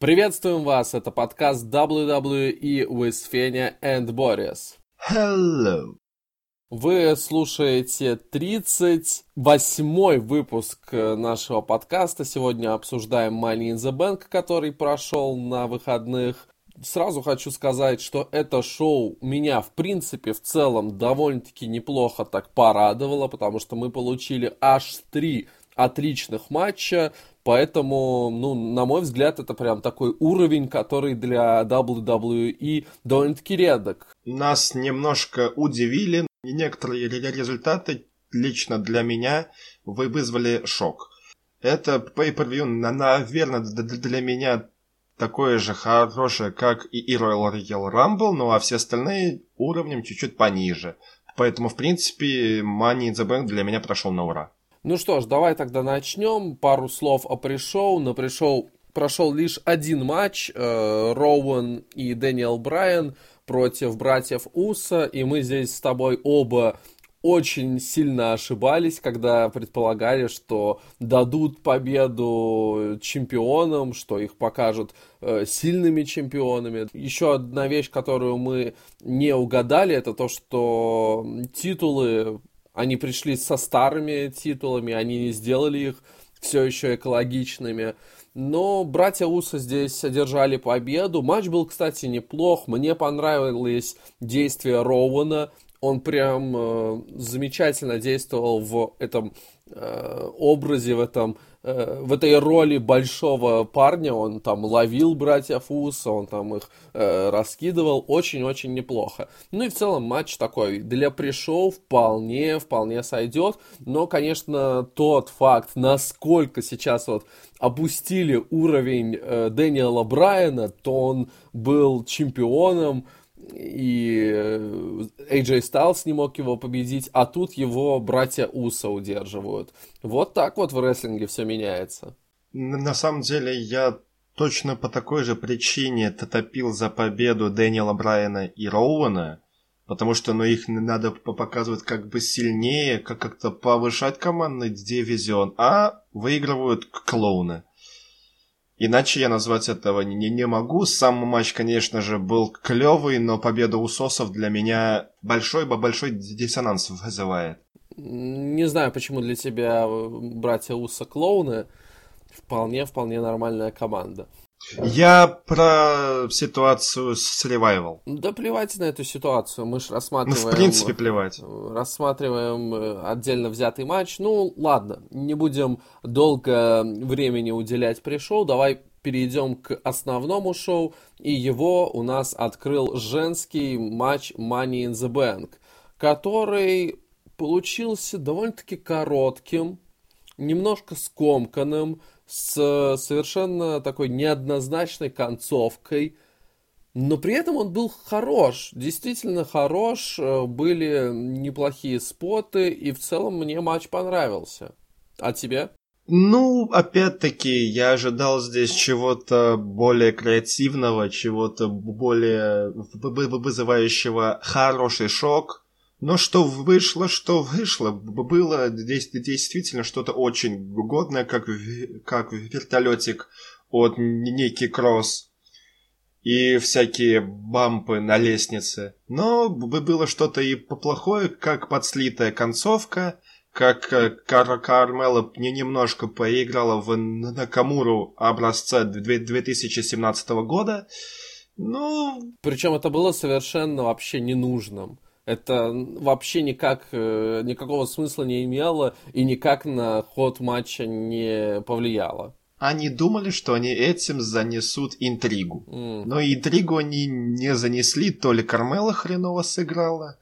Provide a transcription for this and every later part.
Приветствуем вас, это подкаст WWE with Fenya and Boris. Hello. Вы слушаете 38-й выпуск нашего подкаста. Сегодня обсуждаем Money in the Bank, который прошел на выходных. Сразу хочу сказать, что это шоу меня, в принципе, в целом довольно-таки неплохо так порадовало, потому что мы получили аж три отличных матча, поэтому, ну, на мой взгляд, это прям такой уровень, который для WWE довольно-таки редок. Нас немножко удивили, некоторые результаты лично для меня вы вызвали шок. Это pay-per-view, наверное, для меня такое же хорошее, как и Royal Rumble, ну а все остальные уровнем чуть-чуть пониже. Поэтому, в принципе, Money in the Bank для меня прошел на ура. Ну что ж, давай тогда начнем. Пару слов о пришоу. На пришоу прошел лишь один матч. Э, Роуэн и Дэниел Брайан против братьев Уса. И мы здесь с тобой оба очень сильно ошибались, когда предполагали, что дадут победу чемпионам, что их покажут э, сильными чемпионами. Еще одна вещь, которую мы не угадали, это то, что титулы они пришли со старыми титулами, они не сделали их все еще экологичными. Но братья Уса здесь одержали победу. Матч был, кстати, неплох. Мне понравилось действие Роуэна. Он прям э, замечательно действовал в этом э, образе, в этом В этой роли большого парня, он там ловил братьев Уса, он там их э, раскидывал, очень-очень неплохо. Ну и в целом матч такой для пришел вполне, вполне сойдет, но, конечно, тот факт, насколько сейчас вот опустили уровень э, Дэниела Брайана, то он был чемпионом, и AJ Styles не мог его победить, а тут его братья Уса удерживают. Вот так вот в рестлинге все меняется. На самом деле, я точно по такой же причине топил за победу Дэниела Брайана и Роуэна, потому что ну, их надо показывать как бы сильнее, как как-то повышать командный дивизион, а выигрывают клоуны. Иначе я назвать этого не, не могу. Сам матч, конечно же, был клевый, но победа Усосов для меня большой-большой диссонанс вызывает. Не знаю, почему для тебя э, братья Уса клоуны. Вполне-вполне нормальная команда. Я про ситуацию с ревайвал. Да плевать на эту ситуацию, мы же рассматриваем... Ну, в принципе, плевать. Рассматриваем э, отдельно взятый матч. Ну, ладно, не будем долго времени уделять пришел, давай перейдем к основному шоу, и его у нас открыл женский матч Money in the Bank, который получился довольно-таки коротким, немножко скомканным, с совершенно такой неоднозначной концовкой, но при этом он был хорош, действительно хорош, э, были неплохие споты, и в целом мне матч понравился. А тебе? Ну, опять-таки, я ожидал здесь чего-то более креативного, чего-то более вызывающего хороший шок, но что вышло, что вышло, было здесь действительно что-то очень годное, как, как вертолетик от Ники Кросс и всякие бампы на лестнице. Но было что-то и плохое, как подслитая концовка, как э, Кар Кармела не немножко поиграла в Накамуру образца 2017 года. Ну... Причем это было совершенно вообще ненужным это вообще никак, э, никакого смысла не имело и никак на ход матча не повлияло. Они думали, что они этим занесут интригу. Mm. Но интригу они не занесли, то ли Кармела хреново сыграла,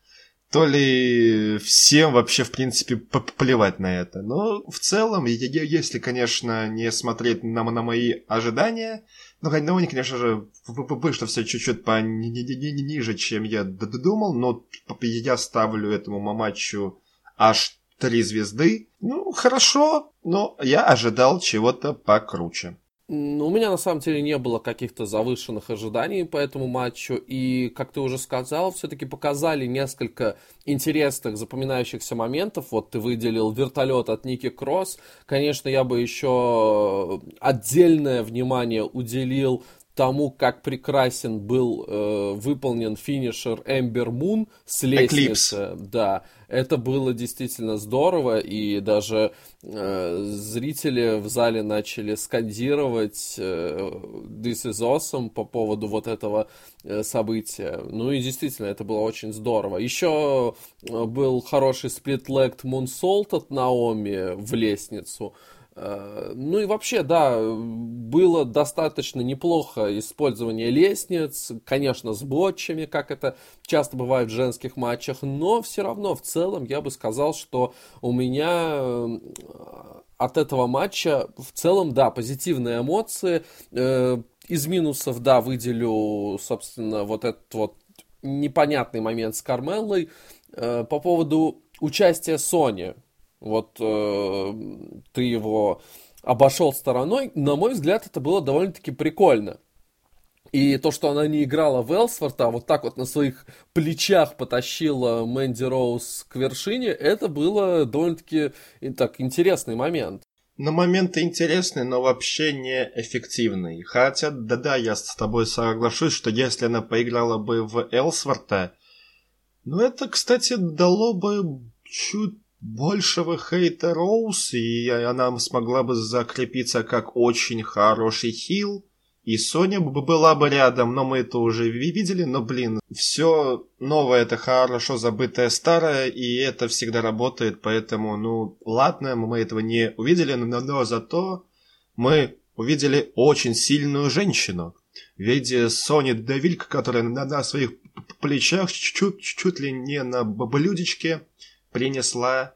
то ли всем вообще, в принципе, плевать на это. Но в целом, если, конечно, не смотреть на, на мои ожидания, ну, ну, они, конечно же, вышло все чуть-чуть по ниже, чем я думал, но я ставлю этому матчу аж три звезды. Ну, хорошо, но я ожидал чего-то покруче. У меня на самом деле не было каких-то завышенных ожиданий по этому матчу, и, как ты уже сказал, все-таки показали несколько интересных, запоминающихся моментов. Вот ты выделил вертолет от Ники Кросс. Конечно, я бы еще отдельное внимание уделил тому, как прекрасен был э, выполнен финишер Эмбер Мун с лестницы. Eclipse. Да, это было действительно здорово, и даже э, зрители в зале начали скандировать э, This is awesome по поводу вот этого э, события. Ну и действительно, это было очень здорово. Еще э, был хороший сплит-легд Мунсолт от Наоми в лестницу. Э, ну и вообще, да, было достаточно неплохо использование лестниц, конечно, с ботчами, как это часто бывает в женских матчах, но все равно в целом я бы сказал, что у меня э, от этого матча в целом, да, позитивные эмоции. Э, из минусов, да, выделю, собственно, вот этот вот непонятный момент с Кармеллой. По поводу участия Сони вот э, ты его обошел стороной, на мой взгляд, это было довольно-таки прикольно. И то, что она не играла в Элсворт, а вот так вот на своих плечах потащила Мэнди Роуз к вершине, это было довольно-таки так интересный момент. На момент интересный, но вообще не эффективный. Хотя, да-да, я с тобой соглашусь, что если она поиграла бы в Элсворта, ну это, кстати, дало бы чуть большего хейта Роуз, и она смогла бы закрепиться как очень хороший хил, и Соня бы была бы рядом, но мы это уже видели, но, блин, все новое это хорошо забытое старое, и это всегда работает, поэтому, ну, ладно, мы этого не увидели, но, но зато мы увидели очень сильную женщину. В виде Сони Девильк, которая на, на своих плечах чуть, чуть ли не на блюдечке принесла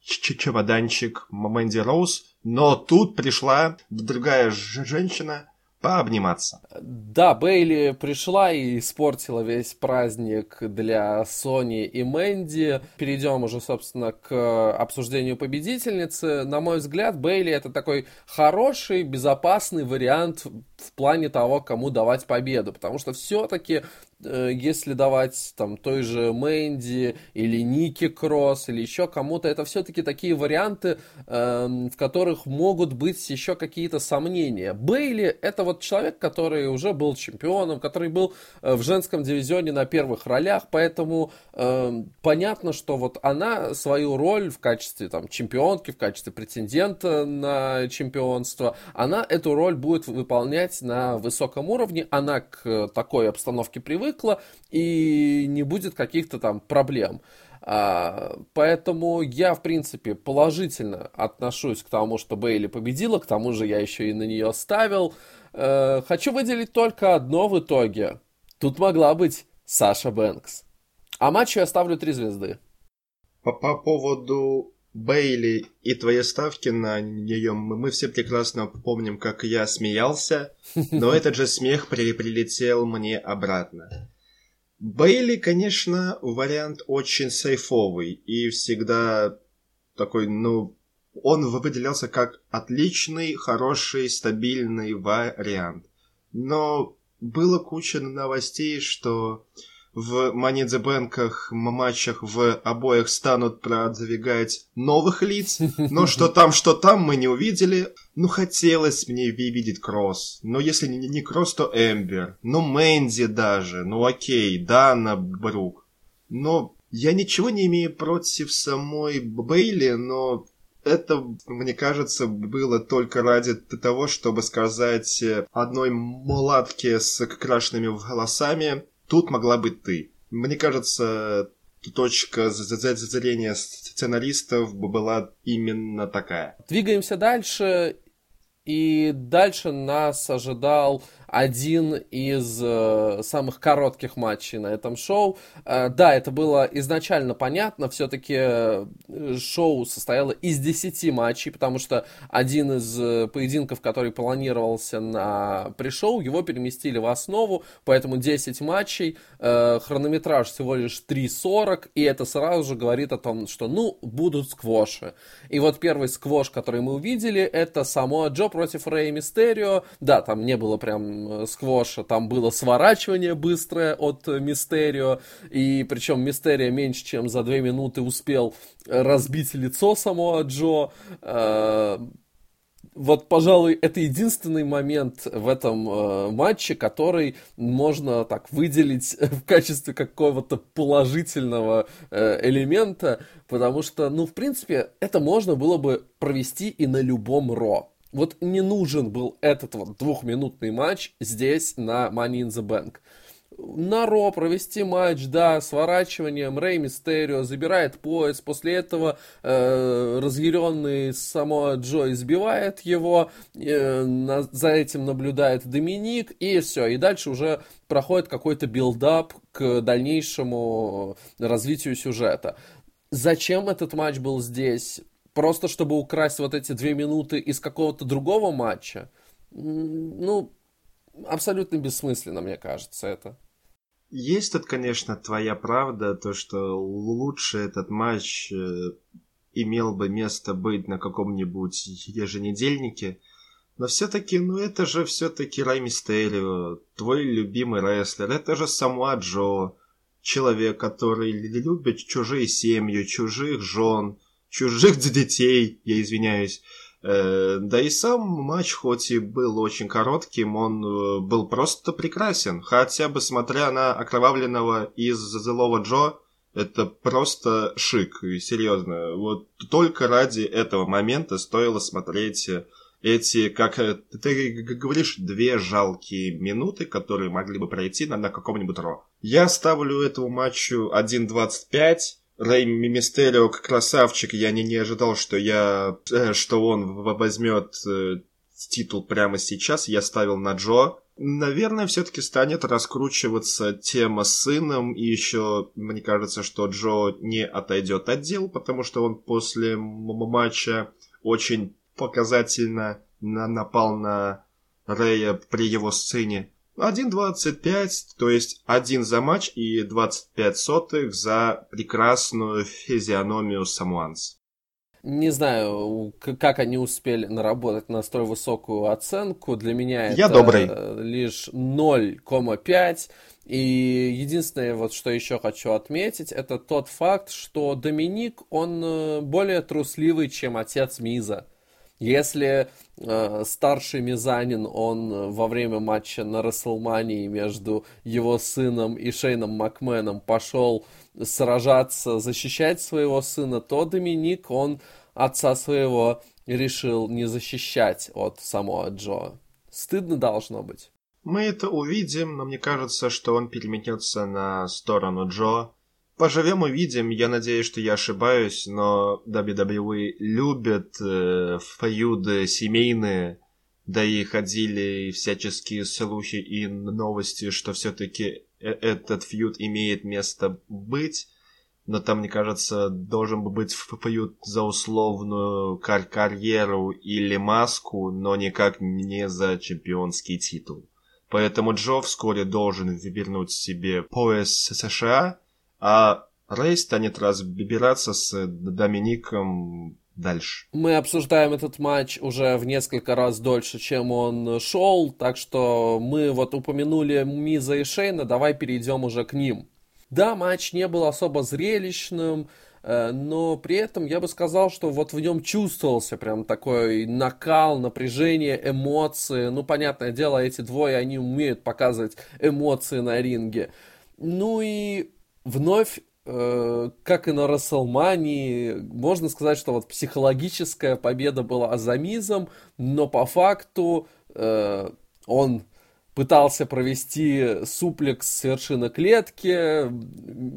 чемоданчик Мэнди Роуз, но тут пришла другая женщина пообниматься. Да, Бейли пришла и испортила весь праздник для Сони и Мэнди. Перейдем уже, собственно, к обсуждению победительницы. На мой взгляд, Бейли это такой хороший, безопасный вариант в плане того, кому давать победу, потому что все-таки Э, если давать там той же Мэнди или Ники Кросс или еще кому-то, это все-таки такие варианты, э, в которых могут быть еще какие-то сомнения. Бейли это вот человек, который уже был чемпионом, который был э, в женском дивизионе на первых ролях, поэтому э, понятно, что вот она свою роль в качестве там чемпионки, в качестве претендента на чемпионство, она эту роль будет выполнять на высоком уровне, она к такой обстановке привыкла, и не будет каких-то там проблем. А, поэтому я, в принципе, положительно отношусь к тому, что Бейли победила, к тому же я еще и на нее ставил. А, хочу выделить только одно в итоге. Тут могла быть Саша Бэнкс. А матчу я ставлю три звезды. По, по поводу Бейли и твои ставки на нее, мы все прекрасно помним, как я смеялся, но этот же смех при прилетел мне обратно. Бейли, конечно, вариант очень сейфовый и всегда такой, ну, он выделялся как отличный, хороший, стабильный вариант. Но было куча новостей, что в Money the Bank матчах в обоих станут продвигать новых лиц, но что там, что там мы не увидели. Ну, хотелось мне видеть Кросс, но если не Кросс, то Эмбер, ну, Мэнди даже, ну, окей, Дана Брук. Но я ничего не имею против самой Бейли, но это, мне кажется, было только ради того, чтобы сказать одной мулатке с крашенными волосами Тут могла быть ты. Мне кажется, точка зрения сценаристов была именно такая. Двигаемся дальше. И дальше нас ожидал один из э, самых коротких матчей на этом шоу. Э, да, это было изначально понятно, все-таки э, шоу состояло из 10 матчей, потому что один из э, поединков, который планировался на пришоу, его переместили в основу, поэтому 10 матчей, э, хронометраж всего лишь 3.40, и это сразу же говорит о том, что, ну, будут сквоши. И вот первый сквош, который мы увидели, это само Джо против Рэй Мистерио. Да, там не было прям Э, сквоша, там было сворачивание быстрое от Мистерио, и причем Мистерио меньше, чем за две минуты успел разбить лицо самого Джо. Э, вот, пожалуй, это единственный момент в этом э, матче, который можно так выделить в качестве какого-то положительного э, элемента, потому что, ну, в принципе, это можно было бы провести и на любом Ро вот не нужен был этот вот двухминутный матч здесь на Money in the Bank. На Raw провести матч, да, сворачиванием, Рэй Мистерио забирает пояс, после этого э, разъяренный Самоа Джо избивает его, э, на, за этим наблюдает Доминик, и все, и дальше уже проходит какой-то buildup к дальнейшему развитию сюжета. Зачем этот матч был здесь? Просто чтобы украсть вот эти две минуты из какого-то другого матча, ну, абсолютно бессмысленно, мне кажется, это. Есть тут, конечно, твоя правда, то, что лучше этот матч э, имел бы место быть на каком-нибудь еженедельнике, но все-таки, ну это же все-таки Рай Мистерио, твой любимый рестлер, это же Самуа Джо, человек, который любит чужие семьи, чужих жен, чужих детей, я извиняюсь. Э, да и сам матч, хоть и был очень коротким, он э, был просто прекрасен. Хотя бы смотря на окровавленного из злого Джо, это просто шик, серьезно. Вот только ради этого момента стоило смотреть эти, как ты говоришь, две жалкие минуты, которые могли бы пройти на, на каком-нибудь Ро. Я ставлю этому матчу 1.25, Рэй Мистерио красавчик, я не, не ожидал, что я, э, что он возьмет э, титул прямо сейчас, я ставил на Джо. Наверное, все-таки станет раскручиваться тема с сыном, и еще мне кажется, что Джо не отойдет от дел, потому что он после матча очень показательно напал на Рэя при его сцене. 1.25, то есть один за матч и 25 сотых за прекрасную физиономию Самуанс. Не знаю, как они успели наработать на столь высокую оценку. Для меня Я это добрый. лишь 0,5. И единственное, вот что еще хочу отметить, это тот факт, что Доминик, он э, более трусливый, чем отец Миза. Если э, старший Мизанин, он во время матча на Расселмании между его сыном и Шейном Макменом пошел сражаться, защищать своего сына, то Доминик, он отца своего решил не защищать от самого Джо. Стыдно должно быть. Мы это увидим, но мне кажется, что он переметнется на сторону Джо. Поживем увидим, я надеюсь, что я ошибаюсь, но WWE любят э, фeuды семейные, да и ходили всяческие слухи и новости, что все-таки э, этот фьюд имеет место быть, но там, мне кажется, должен быть фьюд за условную кар карьеру или маску, но никак не за чемпионский титул. Поэтому Джо вскоре должен вернуть себе пояс США, а Рэй станет разбираться с Домиником дальше. Мы обсуждаем этот матч уже в несколько раз дольше, чем он шел, так что мы вот упомянули Миза и Шейна, давай перейдем уже к ним. Да, матч не был особо зрелищным, э, но при этом я бы сказал, что вот в нем чувствовался прям такой накал, напряжение, эмоции. Ну, понятное дело, эти двое, они умеют показывать эмоции на ринге. Ну и вновь э, как и на Расселмании, можно сказать, что вот психологическая победа была Азамизом, но по факту э, он пытался провести суплекс с вершины клетки,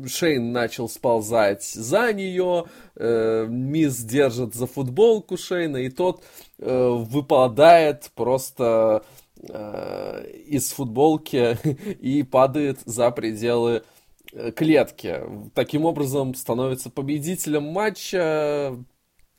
Шейн начал сползать за нее, э, Мисс держит за футболку Шейна, и тот э, выпадает просто э, из футболки и падает за пределы э, клетки. Таким образом, становится победителем матча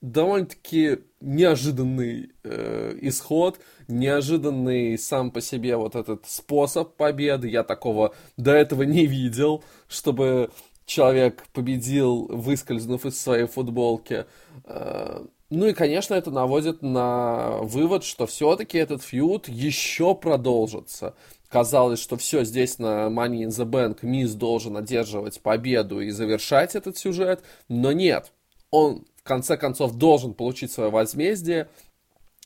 довольно-таки неожиданный э, исход, неожиданный сам по себе вот этот способ победы. Я такого до этого не видел, чтобы человек победил, выскользнув из своей футболки. Э, ну и, конечно, это наводит на вывод, что все-таки этот фьюд еще продолжится. Казалось, что все здесь на Money in the Bank Мисс должен одерживать победу и завершать этот сюжет, но нет. Он конце концов должен получить свое возмездие.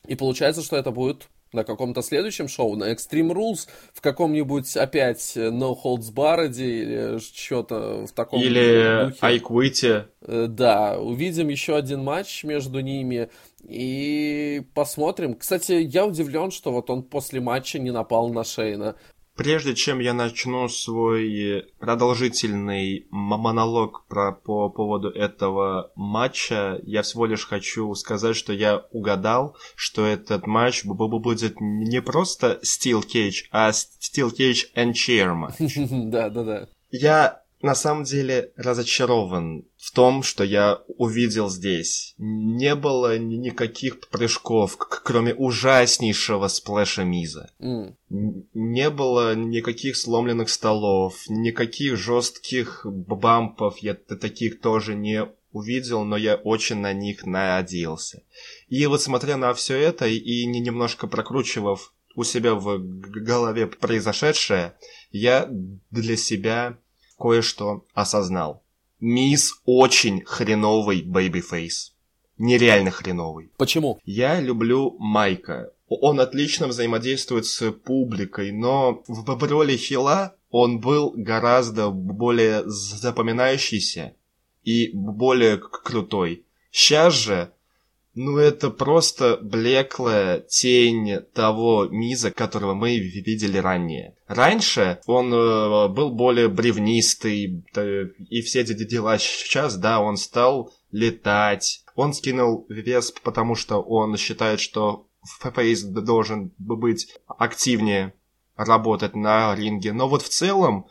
И получается, что это будет на каком-то следующем шоу, на Extreme Rules, в каком-нибудь опять No Holds Barred или что-то в таком Или духе. I Quit. Э, да, увидим еще один матч между ними и посмотрим. Кстати, я удивлен, что вот он после матча не напал на Шейна. Прежде чем я начну свой продолжительный монолог про, по поводу этого матча, я всего лишь хочу сказать, что я угадал, что этот матч будет не просто Steel Cage, а Steel Cage and Chair матч. Да, да, да. Я на самом деле разочарован в том, что я увидел здесь. Не было никаких прыжков, кроме ужаснейшего сплэша Миза. Mm. Не было никаких сломленных столов, никаких жестких бампов, я таких тоже не увидел, но я очень на них надеялся. И вот смотря на все это и немножко прокручивав у себя в голове произошедшее, я для себя кое-что осознал. Миз очень хреновый babyface. Нереально хреновый. Почему? Я люблю Майка. Он отлично взаимодействует с публикой, но в, роли heel а он был гораздо более запоминающийся и более крутой. Сейчас же ну, это просто блеклая тень того Миза, которого мы видели ранее. Раньше он э, был более бревнистый, и все эти дела сейчас, да, он стал летать. Он скинул вес, потому что он считает, что ФПС должен быть активнее работать на ринге. Но вот в целом,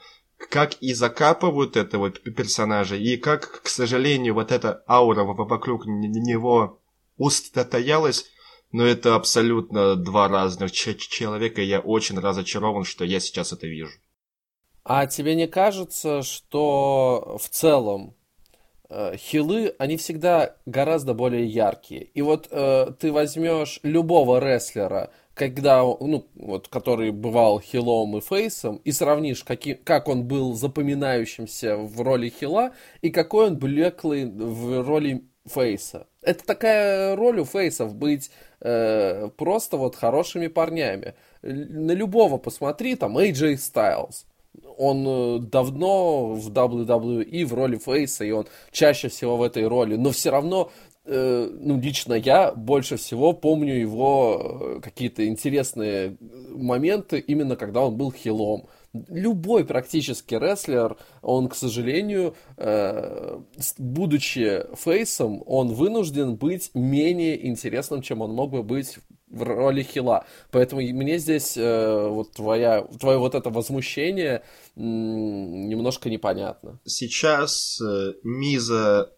как и закапывают этого персонажа, и как, к сожалению, вот эта аура вокруг него устоялась, но это абсолютно два разных человека, и я очень разочарован, что я сейчас это вижу. А тебе не кажется, что в целом э, хилы, они всегда гораздо более яркие. И вот э, ты возьмешь любого рестлера, когда, ну, вот, который бывал хилом и фейсом, и сравнишь, каким, как он был запоминающимся в роли хила, и какой он блеклый в роли фейса. Это такая роль у фейсов быть э, просто вот хорошими парнями. На любого посмотри, там AJ Styles. Он э, давно в WWE в роли фейса, и он чаще всего в этой роли, но все равно э, ну, лично я больше всего помню его э, какие-то интересные моменты, именно когда он был хилом любой практически рестлер, он, к сожалению, э, будучи фейсом, он вынужден быть менее интересным, чем он мог бы быть в роли хила. Поэтому мне здесь э, вот твоя, твое вот это возмущение немножко непонятно. Сейчас э, Миза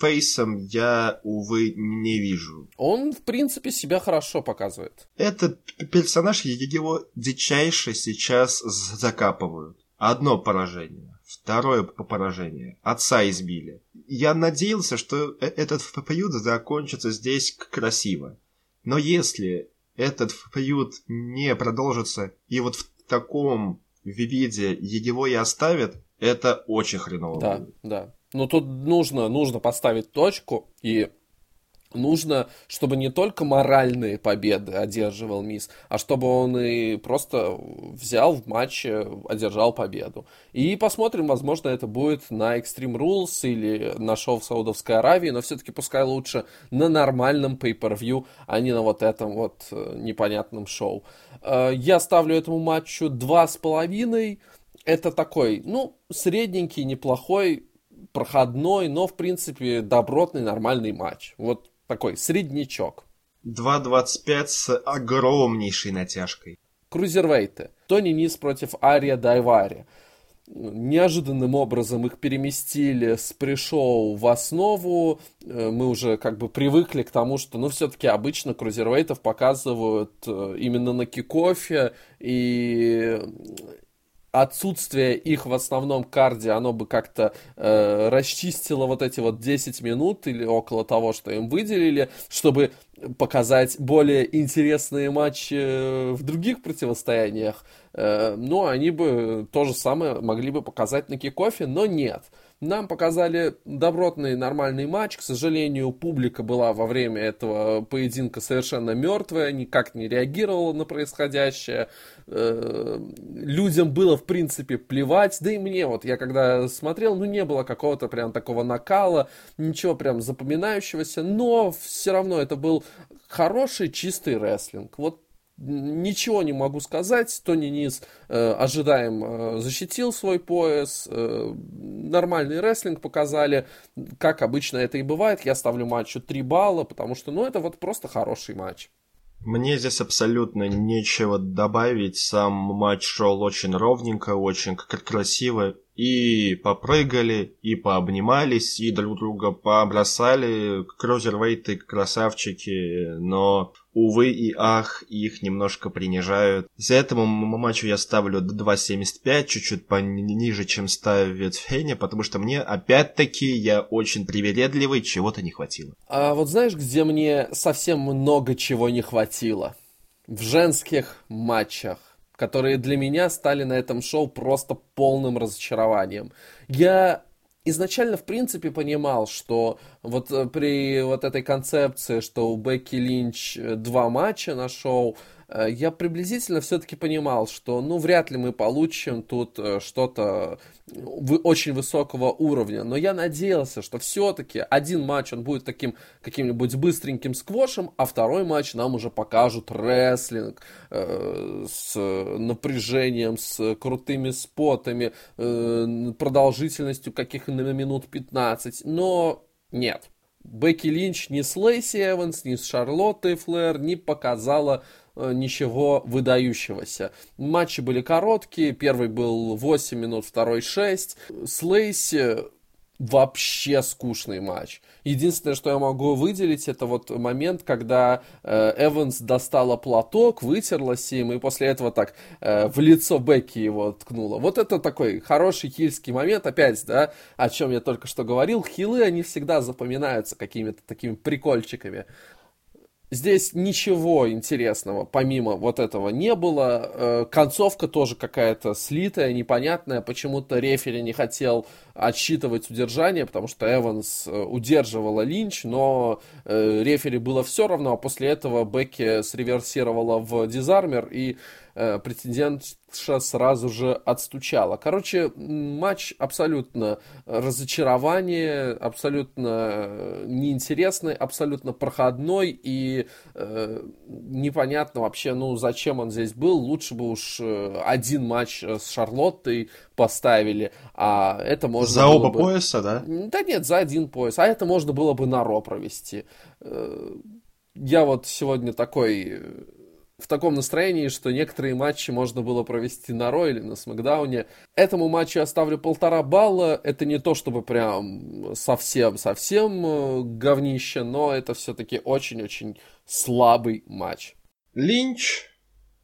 Фейсом я, увы, не вижу. Он, в принципе, себя хорошо показывает. Этот персонаж, его дичайше сейчас закапывают. Одно поражение. Второе поражение. Отца избили. Я надеялся, что э, этот фьюд закончится здесь красиво. Но если этот фьюд не продолжится, и вот в таком виде его и оставят, это очень хреново. Да, будет. да. Но тут нужно, нужно поставить точку, и нужно, чтобы не только моральные победы одерживал Мисс, а чтобы он и просто взял в матче, одержал победу. И посмотрим, возможно, это будет на Extreme Rules или на шоу в Саудовской Аравии, но все-таки пускай лучше на нормальном pay-per-view, а не на вот этом вот э, непонятном шоу. Э, я ставлю этому матчу два с половиной. Это такой, ну, средненький, неплохой проходной, но, в принципе, добротный, нормальный матч. Вот такой среднячок. 2.25 с огромнейшей натяжкой. Крузервейты. Тони Низ против Ария Дайвари. Неожиданным образом их переместили с пришоу в основу. Э, мы уже как бы привыкли к тому, что, ну, все-таки обычно крузервейтов показывают э, именно на кикофе, и отсутствие их в основном карде, оно бы как-то э, расчистило вот эти вот 10 минут или около того, что им выделили, чтобы показать более интересные матчи э, в других противостояниях. Э, ну, они бы то же самое могли бы показать на кикофе, но нет. Нам показали добротный нормальный матч. К сожалению, публика была во время этого поединка совершенно мертвая, никак не реагировала на происходящее. Э, людям было, в принципе, плевать. Да и мне вот, я когда смотрел, ну не было какого-то прям такого накала, ничего прям запоминающегося, но все равно это был хороший чистый рестлинг. Вот Ничего не могу сказать. Тони Низ э, ожидаем э, защитил свой пояс. Э, нормальный рестлинг показали. Как обычно это и бывает. Я ставлю матчу 3 балла, потому что ну, это вот просто хороший матч. Мне здесь абсолютно нечего добавить. Сам матч шел очень ровненько, очень красиво. И попрыгали, и пообнимались, и друг друга побросали. Крузервейты красавчики, но увы и ах, их немножко принижают. За этому матчу я ставлю 2.75, чуть-чуть пониже, чем ставит Феня, потому что мне, опять-таки, я очень привередливый, чего-то не хватило. А вот знаешь, где мне совсем много чего не хватило? В женских матчах которые для меня стали на этом шоу просто полным разочарованием. Я изначально, в принципе, понимал, что вот э, при вот этой концепции, что у Бекки Линч э, два матча на шоу, я приблизительно все-таки понимал, что ну вряд ли мы получим тут э, что-то очень высокого уровня, но я надеялся, что все-таки один матч он будет таким каким-нибудь быстреньким сквошем, а второй матч нам уже покажут рестлинг э, с напряжением, с крутыми спотами, э, продолжительностью каких-то минут 15, но нет. Бекки Линч ни с Лейси Эванс, ни с Шарлоттой Флэр не показала Э, ничего выдающегося. Матчи были короткие, первый был 8 минут, второй 6. С вообще скучный матч. Единственное, что я могу выделить, это вот момент, когда э, Эванс достала платок, вытерлась им, и после этого так э, в лицо Бекки его ткнула. Вот это такой хороший хильский момент, опять, да, о чем я только что говорил. Хилы, они всегда запоминаются какими-то такими прикольчиками. Здесь ничего интересного помимо вот этого не было. Э, концовка тоже какая-то слитая, непонятная. Почему-то рефери не хотел отсчитывать удержание, потому что Эванс э, удерживала Линч, но э, рефери было все равно, а после этого Бекки среверсировала в дизармер и э, претендентша сразу же отстучала. Короче, матч абсолютно разочарование, абсолютно э, неинтересный, абсолютно проходной и э, непонятно вообще, ну, зачем он здесь был. Лучше бы уж э, один матч с Шарлоттой поставили, а это можно За оба бы... пояса, да? Да нет, за один пояс, а это можно было бы на Ро провести. Э, я вот сегодня такой в таком настроении, что некоторые матчи можно было провести на Ро или на Смакдауне. Этому матчу я ставлю полтора балла. Это не то, чтобы прям совсем-совсем э, говнище, но это все-таки очень-очень слабый матч. Линч,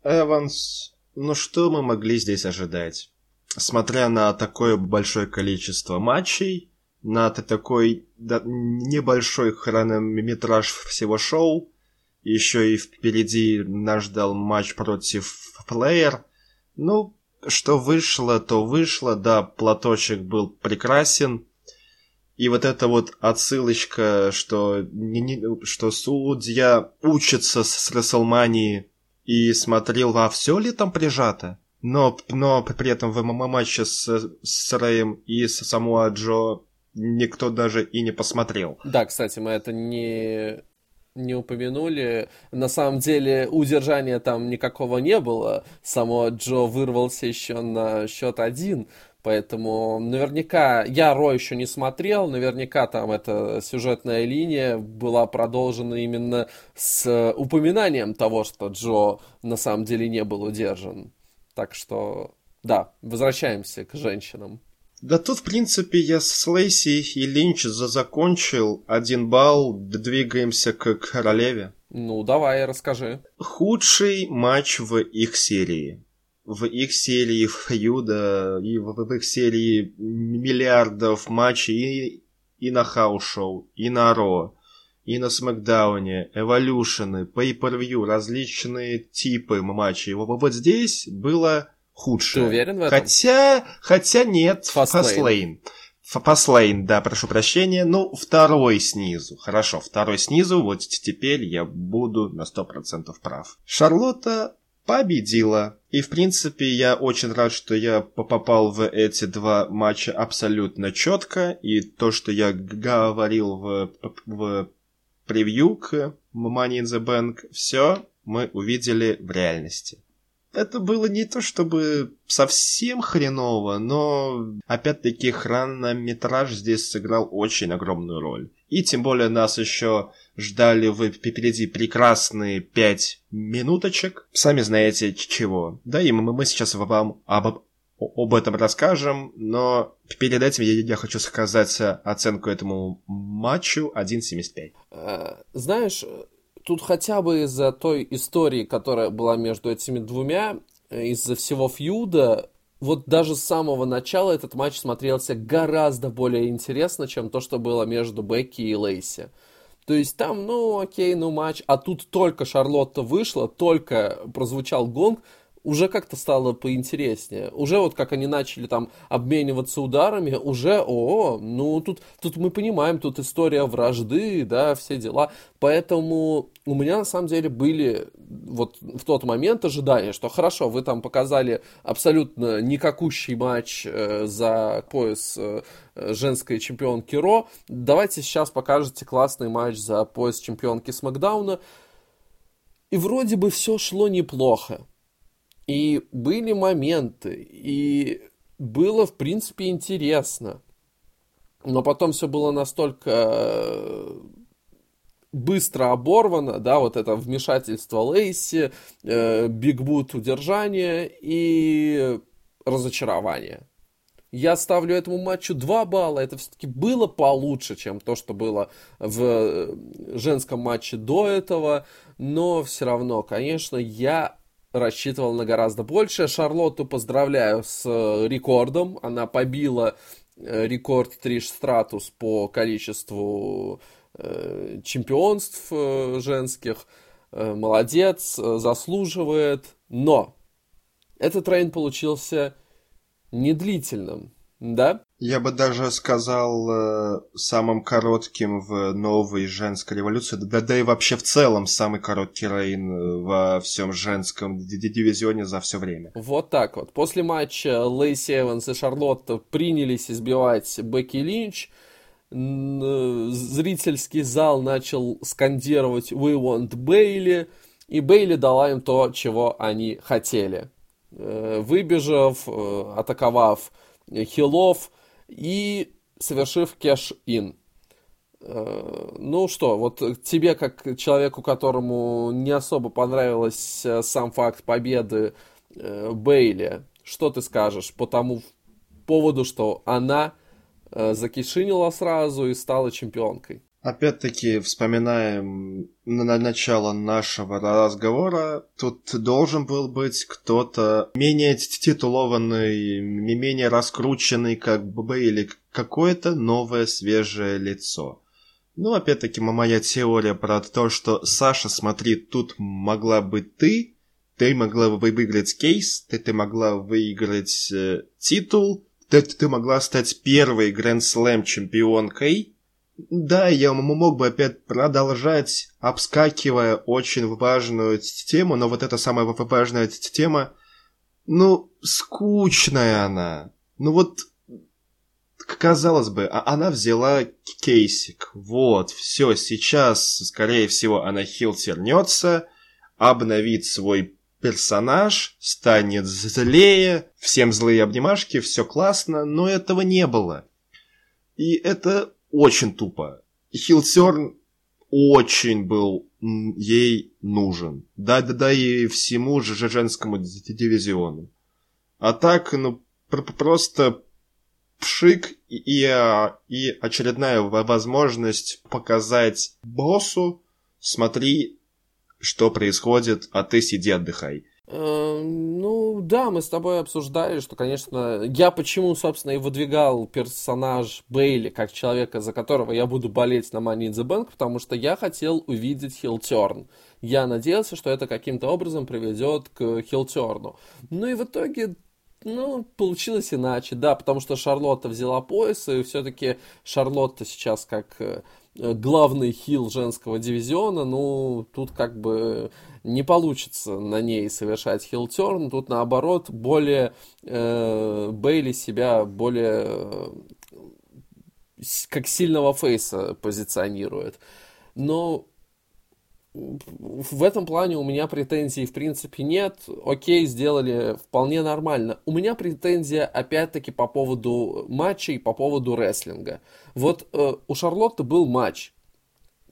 Эванс, ну что мы могли здесь ожидать? Смотря на такое большое количество матчей, на такой да, небольшой хронометраж всего шоу, еще и впереди нас ждал матч против Плеер. Ну, что вышло, то вышло. Да, платочек был прекрасен. И вот эта вот отсылочка, что, не, не, что судья учится с Расселмании и смотрел, а все ли там прижато? Но, но при этом в ММА-матче с, с Рэем и с Самуа Джо никто даже и не посмотрел. Да, кстати, мы это не не упомянули. На самом деле удержания там никакого не было. Само Джо вырвался еще на счет один. Поэтому наверняка, я Ро еще не смотрел, наверняка там эта сюжетная линия была продолжена именно с упоминанием того, что Джо на самом деле не был удержан. Так что, да, возвращаемся к женщинам. Да тут, в принципе, я с Лейси и Линч за закончил. Один балл, двигаемся к королеве. Ну, давай, расскажи. Худший матч в их серии в их серии фьюда и в, в их серии миллиардов матчей и, и на house show, и на Raw, и на SmackDown е, Evolution ы, pay-per-view, различные типы матчей. Вот здесь было худшее. Ты уверен в этом? Хотя, хотя нет, Fastlane. Fastlane, да, прошу прощения. Ну, второй снизу. Хорошо, второй снизу. Вот теперь я буду на сто процентов прав. Шарлотта победила. И, в принципе, я очень рад, что я попал в эти два матча абсолютно четко. И то, что я говорил в, в превью к Money in the Bank, все мы увидели в реальности. Это было не то чтобы совсем хреново, но опять-таки хронометраж здесь сыграл очень огромную роль. И тем более нас еще ждали вы впереди прекрасные пять минуточек. Сами знаете чего. Да, и мы, мы сейчас вам об, об этом расскажем, но перед этим я, я хочу сказать оценку этому матчу 1.75. Э, знаешь, тут хотя бы из-за той истории, которая была между этими двумя, э, из-за всего фьюда, вот даже с самого начала этот матч смотрелся гораздо более интересно, чем то, что было между Бекки и Лейси. То есть там, ну окей, ну матч, а тут только Шарлотта вышла, только прозвучал гонг, уже как-то стало поинтереснее. Уже вот как они начали там обмениваться ударами, уже, о, ну тут, тут мы понимаем, тут история вражды, да, все дела. Поэтому у меня на самом деле были вот в тот момент ожидания, что хорошо, вы там показали абсолютно никакущий матч э, за пояс э, женской чемпионки Ро, давайте сейчас покажете классный матч за пояс чемпионки Смакдауна. И вроде бы все шло неплохо. И были моменты, и было, в принципе, интересно. Но потом все было настолько э, быстро оборвано, да, вот это вмешательство Лейси, э, удержание и разочарование. Я ставлю этому матчу 2 балла. Это все-таки было получше, чем то, что было в э, женском матче до этого. Но все равно, конечно, я рассчитывал на гораздо больше. Шарлотту поздравляю с э, рекордом. Она побила э, рекорд Триш Стратус по количеству э, чемпионств э, женских. Э, молодец, э, заслуживает. Но этот трейн получился недлительным, да? Я бы даже сказал самым коротким в новой женской революции, да, да и вообще в целом самый короткий рейн во всем женском дивизионе за все время. Вот так вот. После матча Лейси Эванс и Шарлотта принялись избивать Бекки Линч. Э, зрительский зал начал скандировать «We want Бейли», и Бейли дала им то, чего они хотели. Выбежав, атаковав хилов, и совершив кэш-ин. Э, ну что, вот тебе, как человеку, которому не особо понравился сам факт победы э, Бейли, что ты скажешь по тому поводу, что она э, закишинила сразу и стала чемпионкой? Опять-таки, вспоминаем на начало нашего разговора, тут должен был быть кто-то менее титулованный, менее раскрученный, как бы, или какое-то новое свежее лицо. Ну, опять-таки, моя теория про то, что Саша, смотри, тут могла быть ты, ты могла бы выиграть кейс, ты, ты могла выиграть э, титул, ты, ты могла стать первой Гранд Слэм чемпионкой, да, я мог бы опять продолжать, обскакивая очень важную тему, но вот эта самая важная тема, ну, скучная она. Ну вот, казалось бы, а она взяла кейсик. Вот, все, сейчас, скорее всего, она хил тернется, обновит свой персонаж станет злее, всем злые обнимашки, все классно, но этого не было. И это очень тупо. Хилтерн очень был ей нужен. Да, да, да и всему же женскому дивизиону. А так, ну, просто пшик и, и, а, очередная возможность показать боссу, смотри, что происходит, а ты сиди отдыхай. Эм, ну, да, мы с тобой обсуждали, что, конечно, я почему, собственно, и выдвигал персонаж Бейли как человека, за которого я буду болеть на Money in the Bank, потому что я хотел увидеть хилтерн. Я надеялся, что это каким-то образом приведет к хилтерну. Ну и в итоге ну, получилось иначе, да, потому что Шарлотта взяла пояс, и все-таки Шарлотта сейчас как э, главный хил женского дивизиона, ну, тут как бы не получится на ней совершать хилтерн, тут наоборот более э, Бейли себя более э, как сильного фейса позиционирует. Но в этом плане у меня претензий в принципе нет. Окей, сделали вполне нормально. У меня претензия опять-таки по поводу матча и по поводу рестлинга. Вот э, у Шарлотты был матч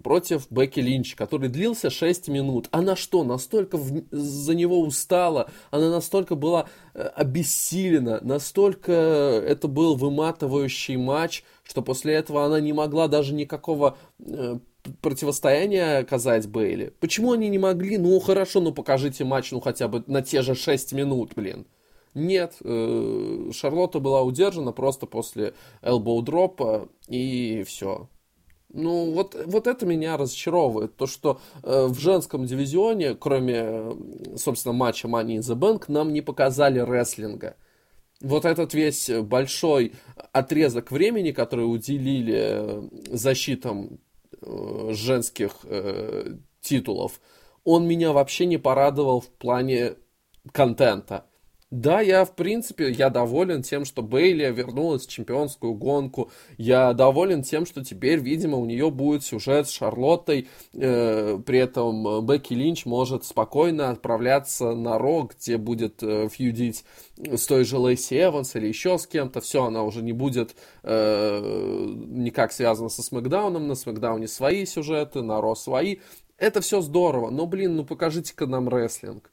против Бекки Линч, который длился 6 минут. Она что, настолько в... за него устала, она настолько была э, обессилена, настолько это был выматывающий матч, что после этого она не могла даже никакого э, противостояние оказать Бейли. Почему они не могли? Ну, хорошо, ну покажите матч, ну хотя бы на те же 6 минут, блин. Нет, э, Шарлотта была удержана просто после elbow дропа и все. Ну, вот, вот это меня разочаровывает. То, что э, в женском дивизионе, кроме, собственно, матча Money in the Bank, нам не показали рестлинга. Вот этот весь большой отрезок времени, который уделили э, защитам женских э, титулов, он меня вообще не порадовал в плане контента. Да, я, в принципе, я доволен тем, что Бейли вернулась в чемпионскую гонку. Я доволен тем, что теперь, видимо, у нее будет сюжет с Шарлоттой. Э, при этом Бекки Линч может спокойно отправляться на Рок, где будет э, фьюдить с той же Лейси Эванс или еще с кем-то. Все, она уже не будет э, никак связана со Смакдауном. На Смакдауне свои сюжеты, на Ро свои. Это все здорово, но, блин, ну покажите-ка нам рестлинг.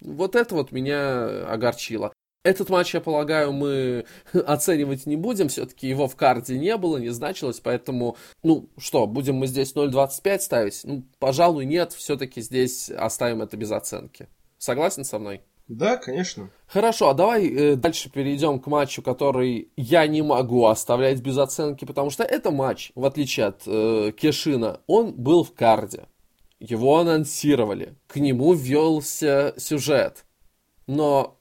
Вот это вот меня огорчило. Этот матч, я полагаю, мы оценивать не будем, все-таки его в карте не было, не значилось, поэтому, ну что, будем мы здесь 0.25 ставить? Ну, пожалуй, нет, все-таки здесь оставим это без оценки. Согласен со мной? Да, конечно. Хорошо, а давай э, дальше перейдем к матчу, который я не могу оставлять без оценки, потому что это матч, в отличие от э, Кешина, он был в карде его анонсировали, к нему ввелся сюжет. Но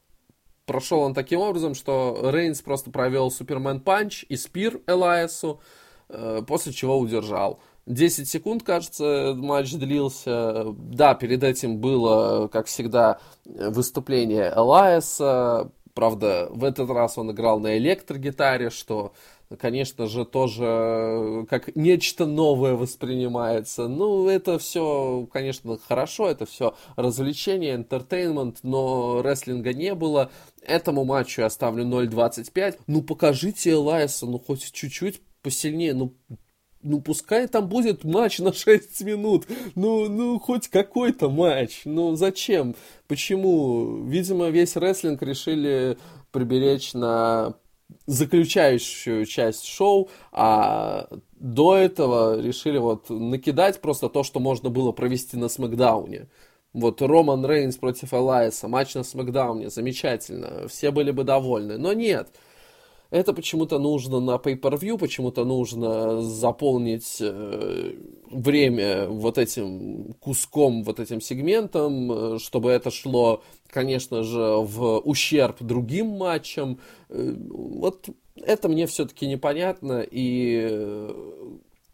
прошел он таким образом, что Рейнс просто провел Супермен Панч и Спир Элайасу, э, после чего удержал. 10 секунд, кажется, матч длился. Да, перед этим было, как всегда, выступление Элайаса. Правда, в этот раз он играл на электрогитаре, что конечно же, тоже э, как нечто новое воспринимается. Ну, это все, конечно, хорошо, это все развлечение, entertainment, но рестлинга не было. Этому матчу я ставлю 0.25. Ну, покажите Элайса, ну, хоть чуть-чуть посильнее, ну, ну, пускай там будет матч на 6 минут. Ну, ну, хоть какой-то матч. Ну, зачем? Почему? Видимо, весь рестлинг решили приберечь на заключающую часть шоу, а до этого решили вот накидать просто то, что можно было провести на Смакдауне. Вот Роман Рейнс против Элайса, матч на Смакдауне, замечательно, все были бы довольны. Но нет, это почему-то нужно на Pay-Per-View, почему-то нужно заполнить э, время вот этим куском, вот этим сегментом, э, чтобы это шло, конечно же, в ущерб другим матчам. Э, вот это мне все-таки непонятно, и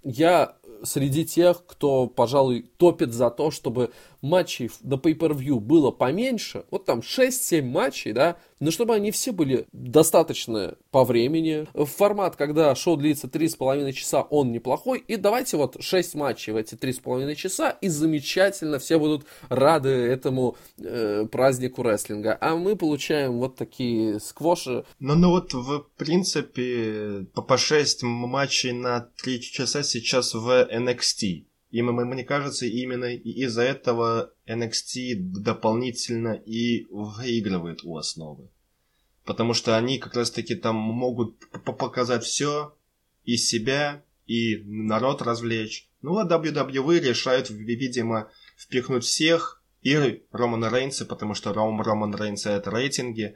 я среди тех, кто, пожалуй, топит за то, чтобы матчей на Pay-Per-View было поменьше, вот там 6-7 матчей, да, но чтобы они все были достаточно по времени. Формат, когда шоу длится 3,5 часа, он неплохой. И давайте вот 6 матчей в эти 3,5 часа, и замечательно, все будут рады этому э, празднику рестлинга. А мы получаем вот такие сквоши. Ну, ну вот, в принципе, по, по 6 матчей на 3 часа сейчас в NXT. И мне кажется, именно из-за этого NXT дополнительно и выигрывает у основы. Потому что они как раз таки там могут показать все из себя и народ развлечь. Ну а WWE решают, видимо, впихнуть всех и Романа Рейнса, потому что Ром, Роман Рейнса это рейтинги.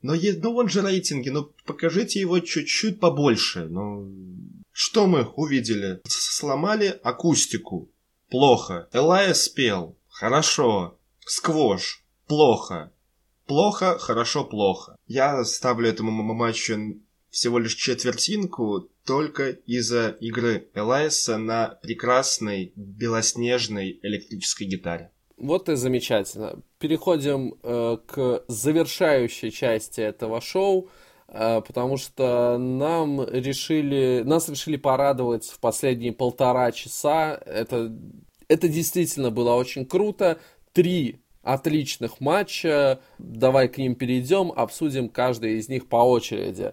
Но ну, он же рейтинги, ну покажите его чуть-чуть побольше. Ну, что мы увидели? Сломали акустику. Плохо. Элая спел. Хорошо. Сквош. Плохо. Плохо, хорошо, плохо. Я ставлю этому матчу всего лишь четвертинку только из-за игры Элайса на прекрасной белоснежной электрической гитаре. Вот и замечательно. Переходим э, к завершающей части этого шоу. Э, потому что нам решили, нас решили порадовать в последние полтора часа. Это, это действительно было очень круто. Три отличных матча. Давай к ним перейдем, обсудим каждый из них по очереди.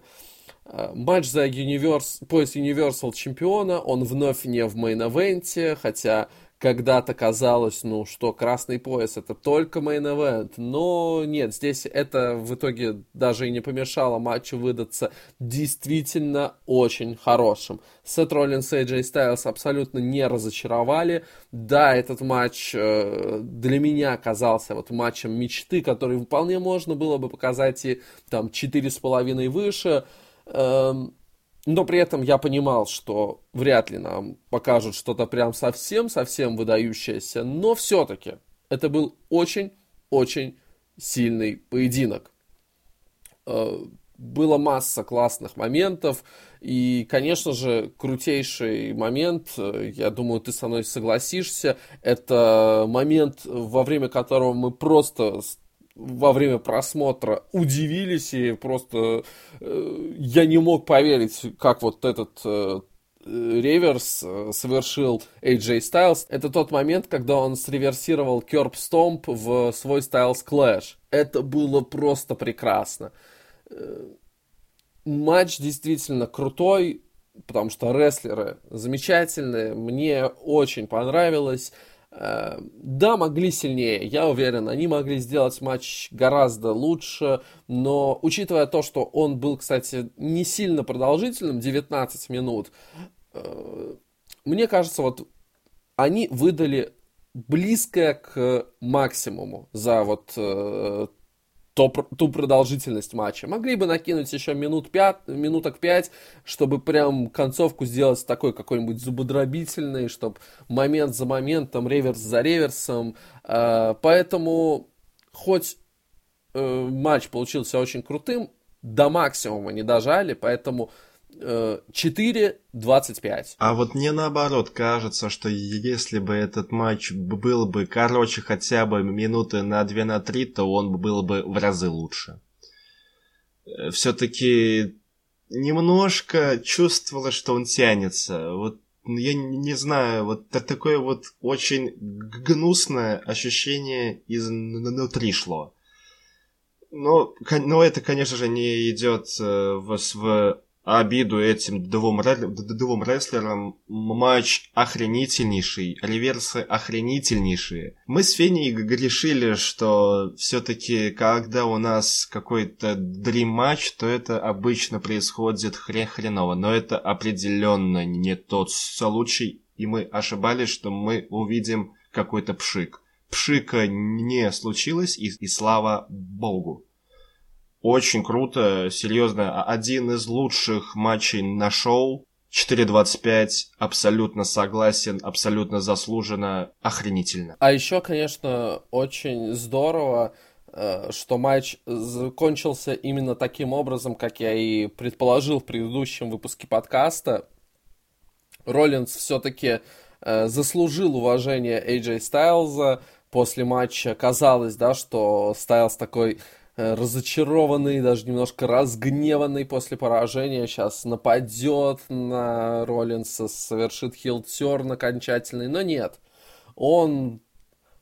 Э, матч за Universe, пояс Universal чемпиона, он вновь не в мейн-эвенте, хотя когда-то казалось, ну, что красный пояс это только main event, но нет, здесь это в итоге даже и не помешало матчу выдаться действительно очень хорошим. Сет Роллинс и Эй Джей Стайлс абсолютно не разочаровали. Да, этот матч э, для меня казался вот матчем мечты, который вполне можно было бы показать и там 4,5 выше. Эм, но при этом я понимал, что вряд ли нам покажут что-то прям совсем-совсем выдающееся. Но все-таки это был очень-очень сильный поединок. Э, было масса классных моментов. И, конечно же, крутейший момент, э, я думаю, ты со мной согласишься, это момент, во время которого мы просто во время просмотра удивились и просто э, я не мог поверить, как вот этот э, реверс э, совершил AJ Styles. Это тот момент, когда он среверсировал Curb Stomp в свой Styles Clash. Это было просто прекрасно. Э, матч действительно крутой, потому что рестлеры замечательные. Мне очень понравилось. Э, да, могли сильнее, я уверен, они могли сделать матч гораздо лучше, но учитывая то, что он был, кстати, не сильно продолжительным, 19 минут, э, мне кажется, вот они выдали близкое к максимуму за вот э, то, ту продолжительность матча. Могли бы накинуть еще минут 5, минуток 5, чтобы прям концовку сделать такой какой-нибудь зубодробительной, чтобы момент за моментом, реверс за реверсом. А, поэтому хоть э, матч получился очень крутым, до максимума не дожали, поэтому 4-25. А вот мне наоборот кажется, что если бы этот матч был бы короче хотя бы минуты на 2 на 3, то он был бы в разы лучше. Э, Все-таки немножко чувствовалось, что он тянется. Вот я не знаю, вот такое вот очень гнусное ощущение изнутри шло. Но, но это, конечно же, не идет э, в, в обиду этим двум, двум рестлерам. Матч охренительнейший, реверсы охренительнейшие. Мы с Феней грешили, что все-таки, когда у нас какой-то дрим матч, то это обычно происходит хрен хреново. Но это определенно не тот случай, и мы ошибались, что мы увидим какой-то пшик. Пшика не случилось, и, и слава богу. Очень круто, серьезно. Один из лучших матчей на шоу. 4.25, абсолютно согласен, абсолютно заслуженно, охренительно. А еще, конечно, очень здорово, э, что матч закончился именно таким образом, как я и предположил в предыдущем выпуске подкаста. Роллинс все-таки э, заслужил уважение AJ Стайлза, после матча казалось, да, что Стайлс такой разочарованный, даже немножко разгневанный после поражения, сейчас нападет на Роллинса, совершит хилтерн окончательный, но нет. Он,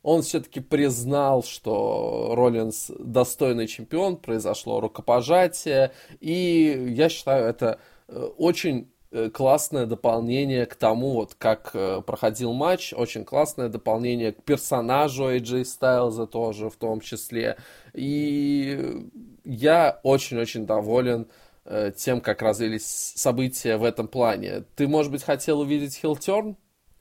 он все-таки признал, что Роллинс достойный чемпион, произошло рукопожатие, и я считаю, это э, очень Э, классное дополнение к тому, вот как э, проходил матч, очень классное дополнение к персонажу AJ Styles тоже в том числе. И я очень-очень доволен э, тем, как развились события в этом плане. Ты, может быть, хотел увидеть хилтерн?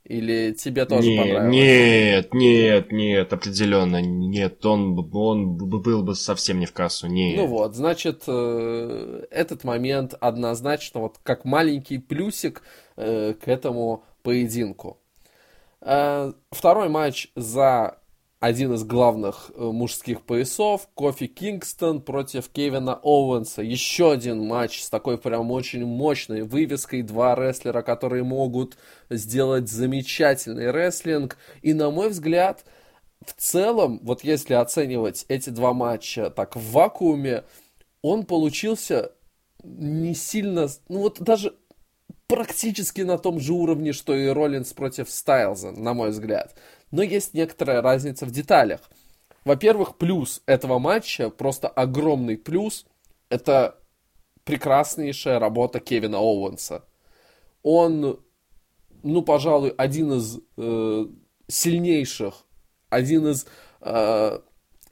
Или тебе тоже нет, понравилось? Нет, нет, нет, определенно нет. Он, он был бы совсем не в кассу, нет. Ну вот, значит, э, этот момент однозначно вот как маленький плюсик э, к этому поединку. Э, второй матч за один из главных э, мужских поясов, Кофи Кингстон против Кевина Оуэнса. Еще один матч с такой прям очень мощной вывеской. Два рестлера, которые могут сделать замечательный рестлинг. И на мой взгляд, в целом, вот если оценивать эти два матча так в вакууме, он получился не сильно, ну вот даже практически на том же уровне, что и Роллинс против Стайлза, на мой взгляд но есть некоторая разница в деталях. Во-первых, плюс этого матча, просто огромный плюс, это прекраснейшая работа Кевина Оуэнса. Он, ну, пожалуй, один из э, сильнейших, один из э,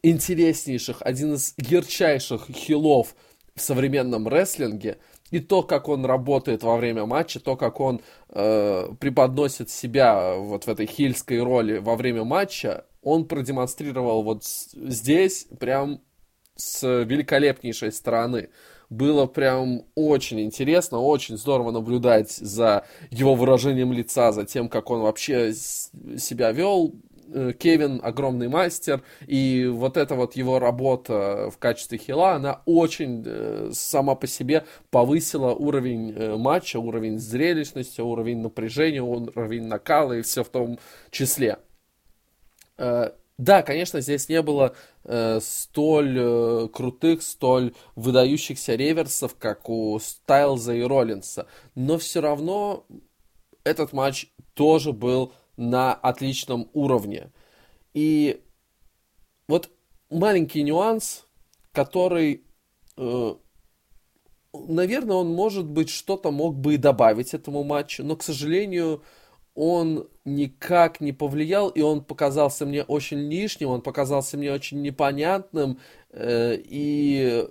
интереснейших, один из ярчайших хилов в современном рестлинге – и то, как он работает во время матча, то, как он э, преподносит себя вот в этой хильской роли во время матча, он продемонстрировал вот здесь прям с великолепнейшей стороны. Было прям очень интересно, очень здорово наблюдать за его выражением лица, за тем, как он вообще себя вел. Э, Кевин огромный мастер, и вот эта вот его работа в качестве хила, она очень э, сама по себе повысила уровень э, матча, уровень зрелищности, уровень напряжения, уровень накала и все в том числе. Да, конечно, здесь не было столь крутых, столь выдающихся реверсов, как у Стайлза и Роллинса, но все равно этот матч тоже был на отличном уровне. И вот маленький нюанс, который, э, наверное, он, может быть, что-то мог бы и добавить этому матчу, но, к сожалению, он никак не повлиял, и он показался мне очень лишним, он показался мне очень непонятным, э, и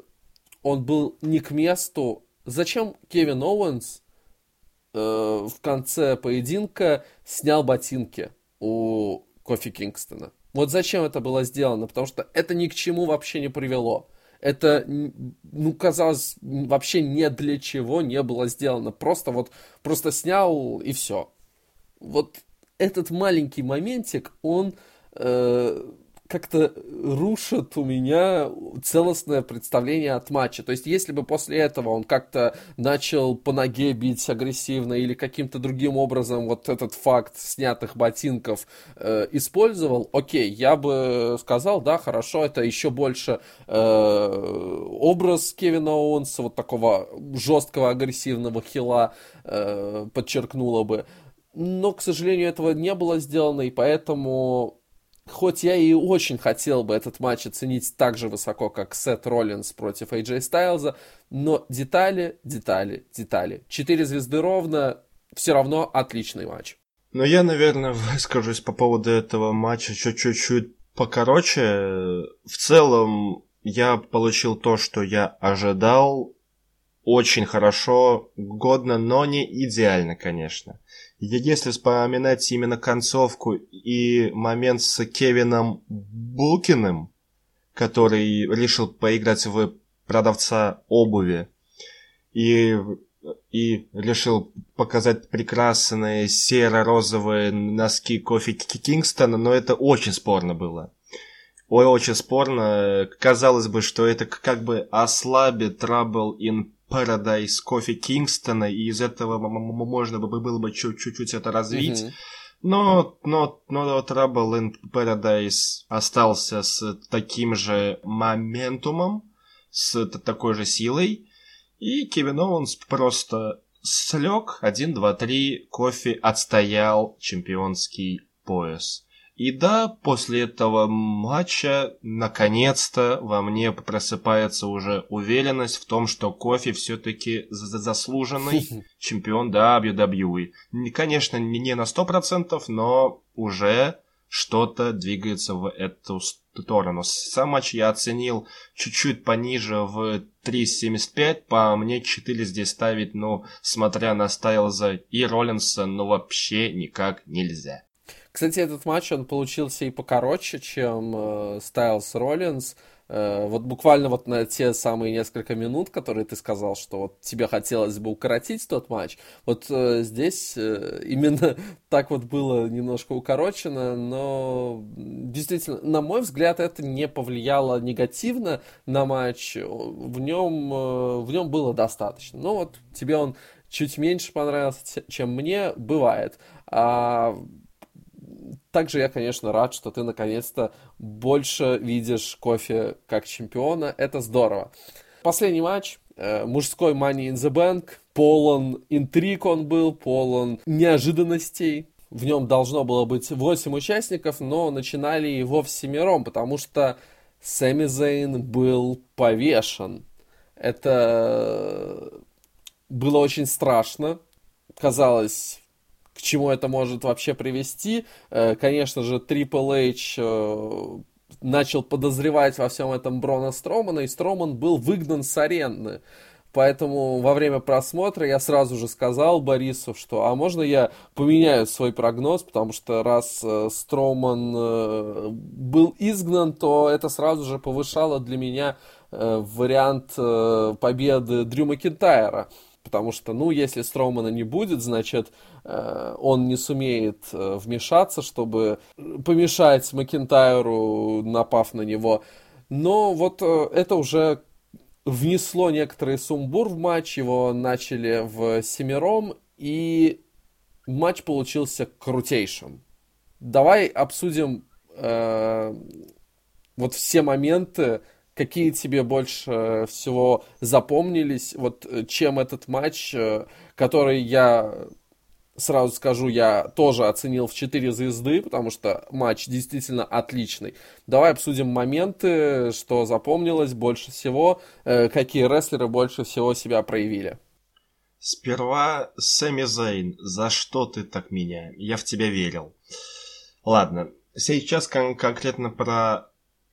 он был не к месту. Зачем Кевин Оуэнс в конце поединка снял ботинки у Кофи Кингстона. Вот зачем это было сделано? Потому что это ни к чему вообще не привело. Это, ну, казалось, вообще не для чего не было сделано. Просто вот, просто снял и все. Вот этот маленький моментик, он э, как-то рушит у меня целостное представление от матча. То есть, если бы после этого он как-то начал по ноге бить агрессивно или каким-то другим образом вот этот факт снятых ботинков э, использовал, окей, я бы сказал, да, хорошо, это еще больше э, образ Кевина Оуэнса, вот такого жесткого агрессивного хила э, подчеркнуло бы. Но, к сожалению, этого не было сделано, и поэтому хоть я и очень хотел бы этот матч оценить так же высоко, как Сет Роллинс против AJ Стайлза, но детали, детали, детали. Четыре звезды ровно, все равно отличный матч. Но я, наверное, выскажусь по поводу этого матча чуть-чуть покороче. В целом, я получил то, что я ожидал. Очень хорошо, годно, но не идеально, конечно. Если вспоминать именно концовку и момент с Кевином Булкиным, который решил поиграть в продавца обуви и, и решил показать прекрасные серо-розовые носки кофе Кингстона, но это очень спорно было. Ой, очень спорно. Казалось бы, что это как бы ослабит Trouble in Paradise кофе Кингстона, и из этого можно было бы чуть-чуть это развить. Mm-hmm. Но, но, но Trouble in Paradise остался с таким же моментумом, с такой же силой, и Кевин Оуэнс просто слег 1, 2, 3, кофе отстоял чемпионский пояс. И да, после этого матча наконец-то во мне просыпается уже уверенность в том, что Кофи все-таки заслуженный чемпион WWE. Конечно, не на 100%, но уже что-то двигается в эту сторону. Сам матч я оценил чуть-чуть пониже в 3.75. По мне 4 здесь ставить, ну, смотря на Стайлза и Роллинса, ну, вообще никак нельзя. Кстати, этот матч, он получился и покороче, чем Стайлс э, Роллинс. Э, вот буквально вот на те самые несколько минут, которые ты сказал, что вот тебе хотелось бы укоротить тот матч, вот э, здесь э, именно так вот было немножко укорочено, но действительно, на мой взгляд, это не повлияло негативно на матч, в нем, э, в нем было достаточно. Но вот тебе он чуть меньше понравился, чем мне, бывает. А также я, конечно, рад, что ты наконец-то больше видишь кофе как чемпиона. Это здорово. Последний матч. Э, мужской Money in the Bank. Полон интриг он был, полон неожиданностей. В нем должно было быть 8 участников, но начинали его в семером, потому что Сэмми Зейн был повешен. Это было очень страшно. Казалось, к чему это может вообще привести. Э, конечно же, Triple H э, начал подозревать во всем этом Брона Стромана, и Строман был выгнан с арены. Поэтому во время просмотра я сразу же сказал Борису, что а можно я поменяю свой прогноз, потому что раз э, Строман э, был изгнан, то это сразу же повышало для меня э, вариант э, победы Дрю Макентайра. Потому что, ну, если Строумана не будет, значит, э, он не сумеет э, вмешаться, чтобы помешать Макентайру, напав на него. Но вот э, это уже внесло некоторый сумбур в матч, его начали в семером, и матч получился крутейшим. Давай обсудим э, вот все моменты, какие тебе больше всего запомнились, вот э, чем этот матч, э, который я сразу скажу, я тоже оценил в 4 звезды, потому что матч действительно отличный. Давай обсудим моменты, что запомнилось больше всего, э, какие рестлеры больше всего себя проявили. Сперва Сэмми Зейн, за что ты так меня? Я в тебя верил. Ладно, сейчас кон- конкретно про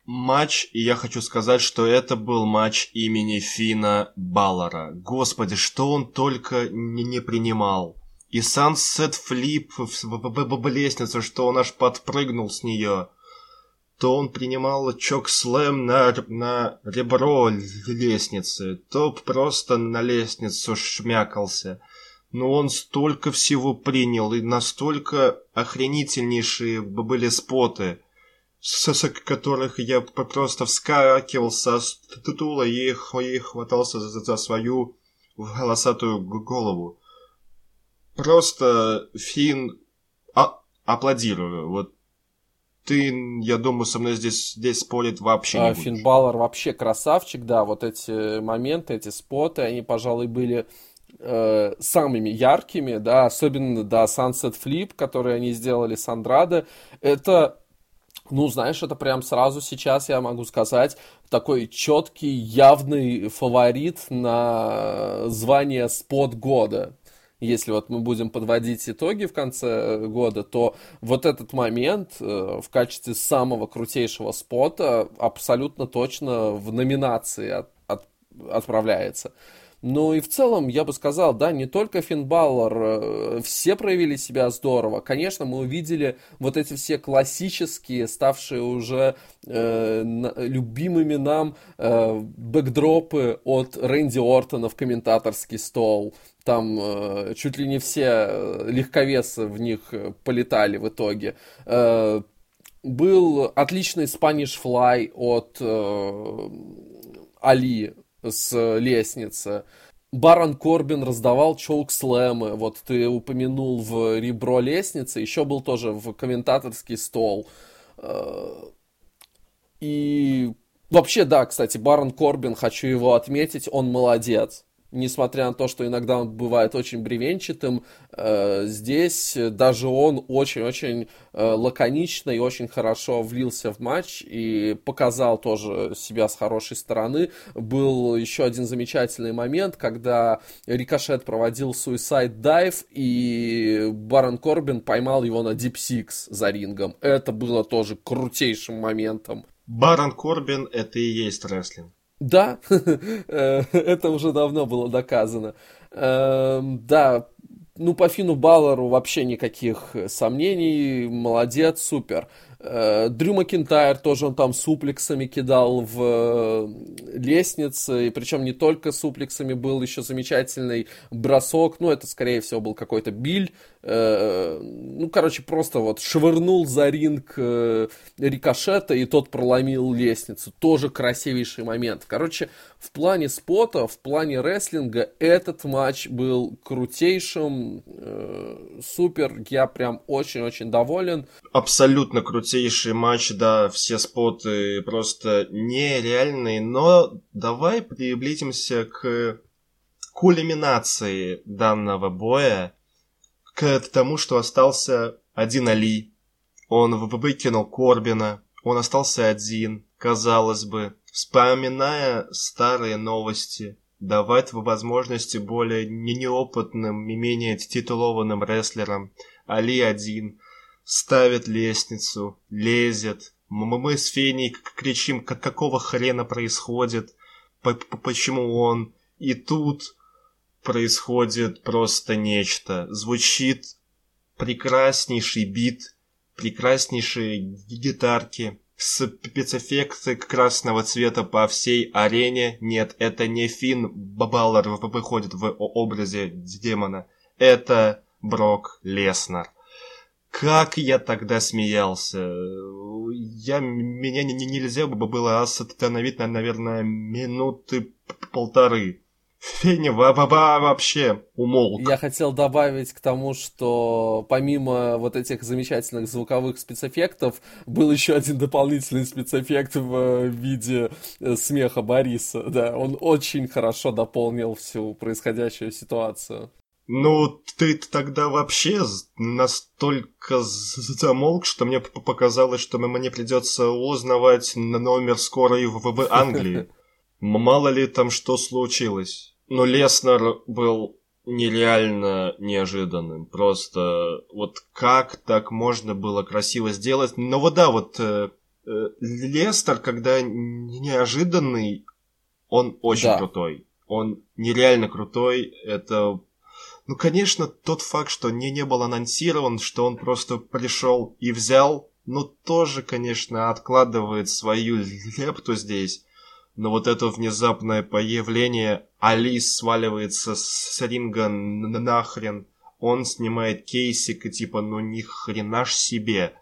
матч, и я хочу сказать, что это был матч имени Фина Баллара. Господи, что он только не, не принимал. И Сансет Флип в лестницу, что он аж подпрыгнул с нее. То он принимал чок слэм на, на ребро лестницы, то просто на лестницу шмякался. Но он столько всего принял, и настолько охренительнейшие были споты – с которых я просто вскакивал со стула и, и хватался за, за свою волосатую голову. Просто Фин а, аплодирую. Вот ты, я думаю, со мной здесь, здесь спорить вообще не а, Финн Баллар вообще красавчик, да, вот эти моменты, эти споты, они, пожалуй, были э, самыми яркими, да, особенно, да, Sunset Flip, который они сделали с Андрадо, это ну, знаешь, это прям сразу сейчас, я могу сказать, такой четкий, явный фаворит на звание спот года. Если вот мы будем подводить итоги в конце года, то вот этот момент э, в качестве самого крутейшего спота абсолютно точно в номинации от, от, отправляется. Ну и в целом, я бы сказал, да, не только Финн Баллар, э, все проявили себя здорово. Конечно, мы увидели вот эти все классические, ставшие уже э, любимыми нам э, бэкдропы от Рэнди Ортона в комментаторский стол. Там э, чуть ли не все э, легковесы в них э, полетали в итоге. Э, был отличный Spanish Fly от э, Али с лестницы. Барон Корбин раздавал чоук-слэмы. Вот ты упомянул в ребро лестницы. Еще был тоже в комментаторский стол. Э, и вообще, да, кстати, Барон Корбин, хочу его отметить, он молодец несмотря на то, что иногда он бывает очень бревенчатым, э, здесь даже он очень-очень э, лаконично и очень хорошо влился в матч и показал тоже себя с хорошей стороны. Был еще один замечательный момент, когда Рикошет проводил Suicide Dive, и Барон Корбин поймал его на Deep Six за рингом. Это было тоже крутейшим моментом. Барон Корбин — это и есть рестлинг. Да, э, это уже давно было доказано. Эм, да, ну по Фину Баллару вообще никаких сомнений, молодец, супер. Э, Дрю Макинтайр тоже он там суплексами кидал в э, лестнице, и причем не только суплексами, был еще замечательный бросок, ну это скорее всего был какой-то биль, э, ну короче просто вот швырнул за ринг рикошета, и тот проломил лестницу, тоже красивейший момент. Короче, в плане спота, в плане рестлинга этот матч был крутейшим, супер, я прям очень-очень доволен. Абсолютно крутейшим крутейший матч, да, все споты просто нереальные, но давай приблизимся к кульминации данного боя, к тому, что остался один Али. Он выкинул Корбина, он остался один, казалось бы, вспоминая старые новости, давать возможности более неопытным и менее титулованным рестлерам. Али один, ставит лестницу, лезет. Мы с Феней кричим, как какого хрена происходит, почему он. И тут происходит просто нечто. Звучит прекраснейший бит, прекраснейшие гитарки, спецэффекты красного цвета по всей арене. Нет, это не Финн Баллар выходит в образе демона. Это Брок Леснар. Как я тогда смеялся. Я, меня не, нельзя бы было остановить, наверное, минуты полторы. Феня вообще умолк. Я хотел добавить к тому, что помимо вот этих замечательных звуковых спецэффектов, был еще один дополнительный спецэффект в виде э, смеха Бориса. Да, он очень хорошо дополнил всю происходящую ситуацию. Ну, ты тогда вообще настолько замолк, что мне показалось, что мне придется узнавать номер скорой в, в Англии. Мало ли там что случилось. Но Леснер был нереально неожиданным. Просто вот как так можно было красиво сделать. Но вот да, вот э, э, Лестер, когда неожиданный, он очень да. крутой. Он нереально крутой. Это ну, конечно, тот факт, что не, не был анонсирован, что он просто пришел и взял, ну, тоже, конечно, откладывает свою лепту здесь. Но вот это внезапное появление, Алис сваливается с ринга нахрен, он снимает кейсик и типа, ну ни хрена ж себе.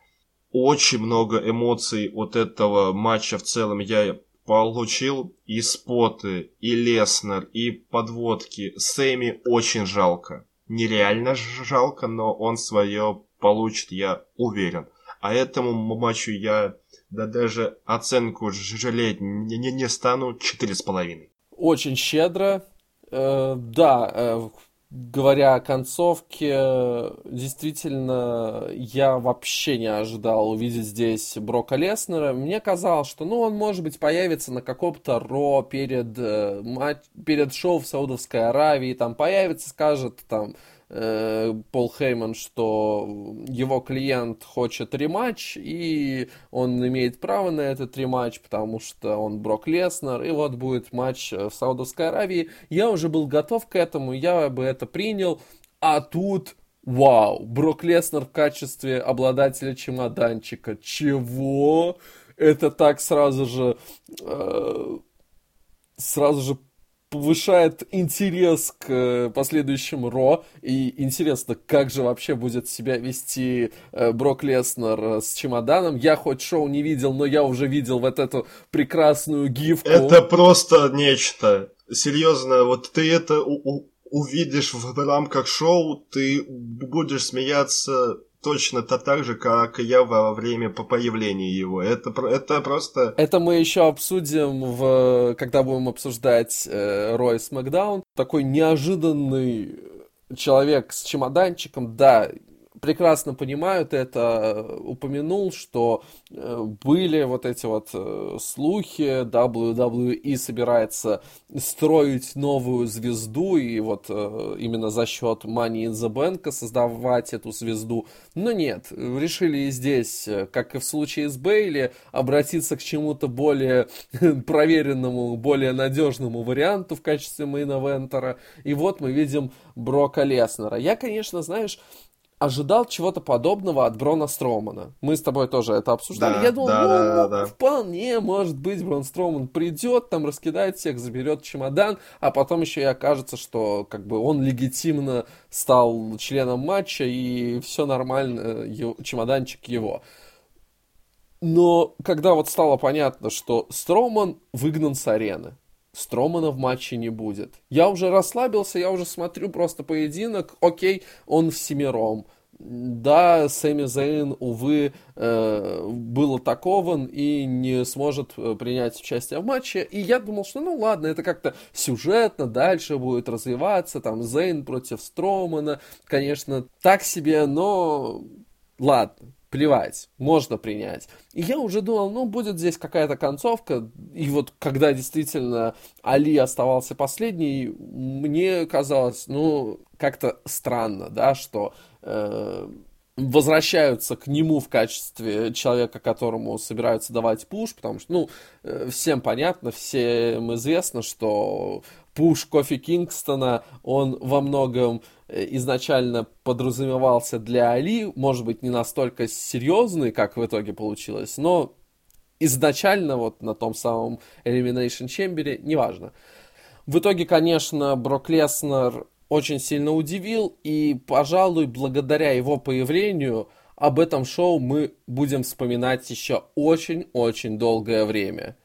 Очень много эмоций от этого матча в целом я получил и споты, и Леснер, и подводки. Сэмми очень жалко. Нереально жалко, но он свое получит, я уверен. А этому матчу я да даже оценку жалеть не, не, не стану четыре с половиной. Очень щедро. Э, да, э, говоря о концовке, действительно, я вообще не ожидал увидеть здесь Брока Леснера. Мне казалось, что, ну, он, может быть, появится на каком-то Ро перед, э, матч, перед шоу в Саудовской Аравии, там появится, скажет, там, Пол Хейман, что его клиент хочет рематч, и он имеет право на этот рематч, потому что он Брок Леснер, и вот будет матч в Саудовской Аравии. Я уже был готов к этому, я бы это принял, а тут Вау, Брок Леснер в качестве обладателя чемоданчика. Чего? Это так сразу же... Э, сразу же повышает интерес к э, последующему Ро. И интересно, как же вообще будет себя вести э, Брок Леснер э, с чемоданом. Я хоть шоу не видел, но я уже видел вот эту прекрасную гифку. Это просто нечто. серьезно, вот ты это увидишь в рамках шоу, ты будешь смеяться точно то так же, как и я во время появления его. Это, это просто... Это мы еще обсудим, в, когда будем обсуждать э, Рой Смакдаун. Такой неожиданный человек с чемоданчиком, да, прекрасно понимают это, упомянул, что э, были вот эти вот э, слухи, WWE собирается строить новую звезду, и вот э, именно за счет Money in the Bank создавать эту звезду. Но нет, решили и здесь, как и в случае с Бейли, обратиться к чему-то более проверенному, более надежному варианту в качестве main eventer а. И вот мы видим Брока Леснера. Я, конечно, знаешь, ожидал чего-то подобного от Брона Строумана. Мы с тобой тоже это обсуждали. Да, Я думал, да, ну, да, да, вполне может быть, Брон Строуман придет, там раскидает всех, заберет чемодан, а потом еще и окажется, что как бы он легитимно стал членом матча и все нормально, его, чемоданчик его. Но когда вот стало понятно, что Строуман выгнан с арены, Стромана в матче не будет. Я уже расслабился, я уже смотрю просто поединок. Окей, он в семером. Да, Сэмми Зейн, увы, э, был атакован и не сможет э, принять участие в матче. И я думал, что ну ладно, это как-то сюжетно дальше будет развиваться. Там Зейн против Стромана, конечно, так себе, но ладно плевать, можно принять. И я уже думал, ну, будет здесь какая-то концовка, и вот когда действительно Али оставался последний, мне казалось, ну, как-то странно, да, что э, возвращаются к нему в качестве человека, которому собираются давать пуш, потому что, ну, э, всем понятно, всем известно, что пуш Кофи Кингстона, он во многом Э, изначально подразумевался для Али, может быть, не настолько серьезный, как в итоге получилось, но изначально вот на том самом Elimination Chamber, неважно. В итоге, конечно, Брок Леснер очень сильно удивил, и, пожалуй, благодаря его появлению об этом шоу мы будем вспоминать еще очень-очень долгое время.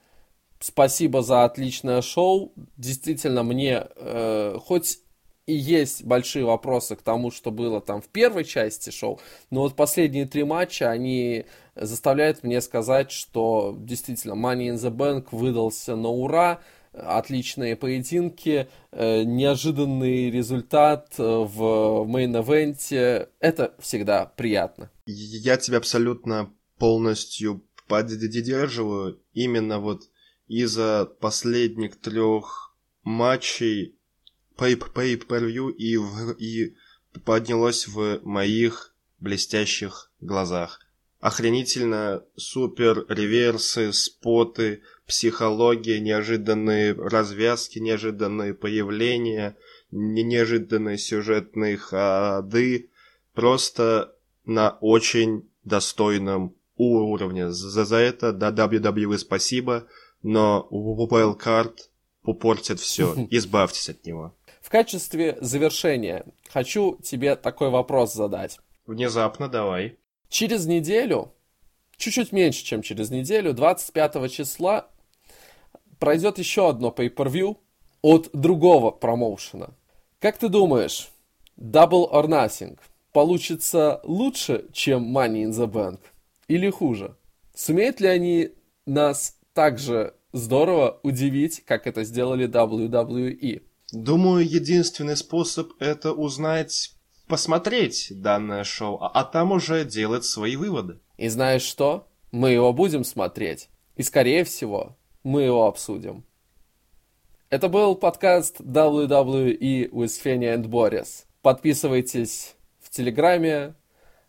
Спасибо за отличное шоу. Действительно, мне э, хоть и есть большие вопросы к тому, что было там в первой части шоу, но вот последние три матча, они заставляют мне сказать, что действительно Money in the Bank выдался на ура, отличные поединки, э, неожиданный результат э, в мейн-эвенте, это всегда приятно. Я тебя абсолютно полностью поддерживаю, именно вот из-за последних трех матчей pay-per-view и, в, и поднялось в моих блестящих глазах. Охренительно супер реверсы, споты, психология, неожиданные развязки, неожиданные появления, неожиданные сюжетные ходы. Просто на очень достойном уровне. За, за это да, WWE спасибо, но Wildcard попортит все. Избавьтесь от него. В качестве завершения хочу тебе такой вопрос задать. Внезапно, давай. Через неделю, чуть-чуть меньше, чем через неделю, 25 числа, пройдет еще одно pay-per-view от другого промоушена. Как ты думаешь, Double or Nothing получится лучше, чем Money in the Bank? Или хуже? Сумеют ли они нас так же здорово удивить, как это сделали WWE? Думаю, единственный способ это узнать, посмотреть данное шоу, а, а там уже делать свои выводы. И знаешь что? Мы его будем смотреть. И скорее всего, мы его обсудим. Это был подкаст WWE with Fenya and Boris. Подписывайтесь в Телеграме,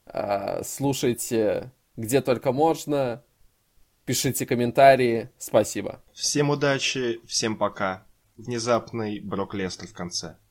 а, слушайте где только можно, пишите комментарии. Спасибо. Всем удачи, всем пока внезапный Брок Лестер в конце.